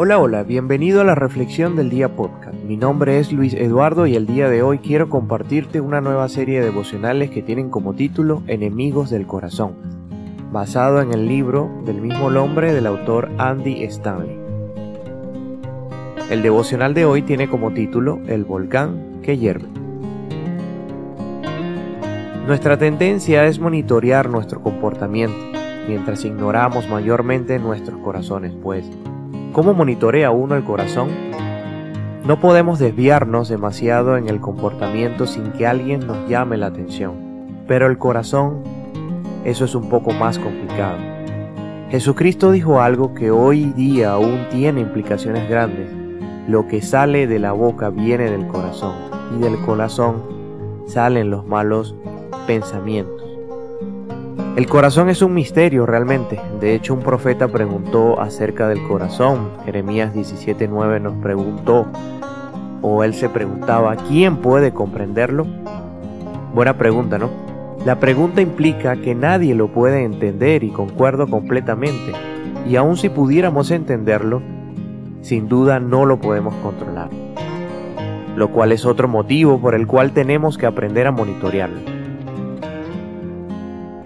Hola, hola, bienvenido a la Reflexión del Día Podcast. Mi nombre es Luis Eduardo y el día de hoy quiero compartirte una nueva serie de devocionales que tienen como título Enemigos del Corazón, basado en el libro del mismo nombre del autor Andy Stanley. El devocional de hoy tiene como título El volcán que hierve. Nuestra tendencia es monitorear nuestro comportamiento, mientras ignoramos mayormente nuestros corazones, pues ¿Cómo monitorea uno el corazón? No podemos desviarnos demasiado en el comportamiento sin que alguien nos llame la atención, pero el corazón, eso es un poco más complicado. Jesucristo dijo algo que hoy día aún tiene implicaciones grandes. Lo que sale de la boca viene del corazón y del corazón salen los malos pensamientos. El corazón es un misterio realmente. De hecho, un profeta preguntó acerca del corazón. Jeremías 17:9 nos preguntó, o él se preguntaba, ¿quién puede comprenderlo? Buena pregunta, ¿no? La pregunta implica que nadie lo puede entender y concuerdo completamente. Y aun si pudiéramos entenderlo, sin duda no lo podemos controlar. Lo cual es otro motivo por el cual tenemos que aprender a monitorearlo.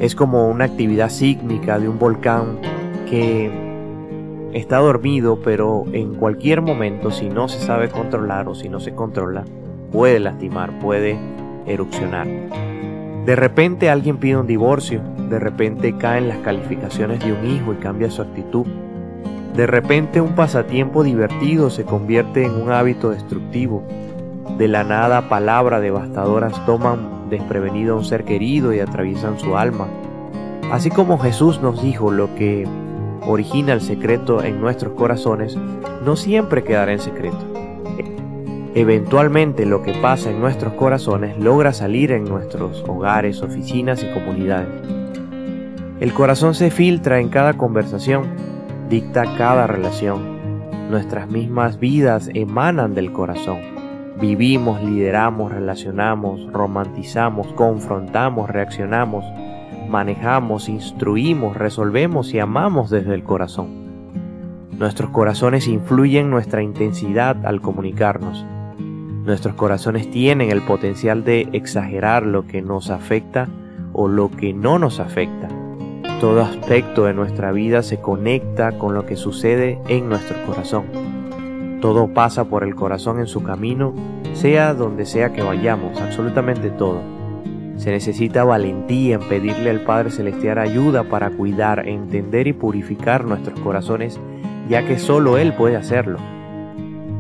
Es como una actividad sísmica de un volcán que está dormido, pero en cualquier momento, si no se sabe controlar o si no se controla, puede lastimar, puede erupcionar. De repente alguien pide un divorcio, de repente caen las calificaciones de un hijo y cambia su actitud. De repente un pasatiempo divertido se convierte en un hábito destructivo. De la nada palabras devastadoras toman desprevenido a un ser querido y atraviesan su alma. Así como Jesús nos dijo lo que origina el secreto en nuestros corazones, no siempre quedará en secreto. Eventualmente lo que pasa en nuestros corazones logra salir en nuestros hogares, oficinas y comunidades. El corazón se filtra en cada conversación, dicta cada relación. Nuestras mismas vidas emanan del corazón. Vivimos, lideramos, relacionamos, romantizamos, confrontamos, reaccionamos, manejamos, instruimos, resolvemos y amamos desde el corazón. Nuestros corazones influyen nuestra intensidad al comunicarnos. Nuestros corazones tienen el potencial de exagerar lo que nos afecta o lo que no nos afecta. Todo aspecto de nuestra vida se conecta con lo que sucede en nuestro corazón. Todo pasa por el corazón en su camino, sea donde sea que vayamos, absolutamente todo. Se necesita valentía en pedirle al Padre Celestial ayuda para cuidar, entender y purificar nuestros corazones, ya que solo Él puede hacerlo.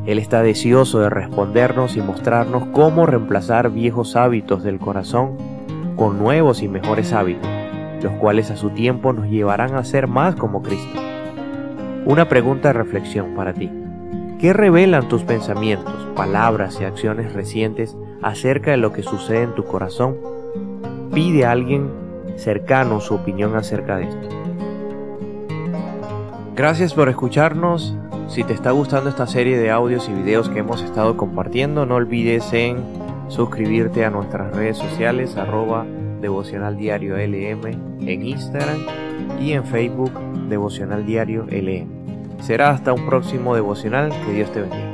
Él está deseoso de respondernos y mostrarnos cómo reemplazar viejos hábitos del corazón con nuevos y mejores hábitos, los cuales a su tiempo nos llevarán a ser más como Cristo. Una pregunta de reflexión para ti. ¿Qué revelan tus pensamientos, palabras y acciones recientes acerca de lo que sucede en tu corazón? Pide a alguien cercano su opinión acerca de esto. Gracias por escucharnos. Si te está gustando esta serie de audios y videos que hemos estado compartiendo, no olvides en suscribirte a nuestras redes sociales arroba devocional diario LM en Instagram y en Facebook devocional diario LM. Será hasta un próximo devocional. Que Dios te bendiga.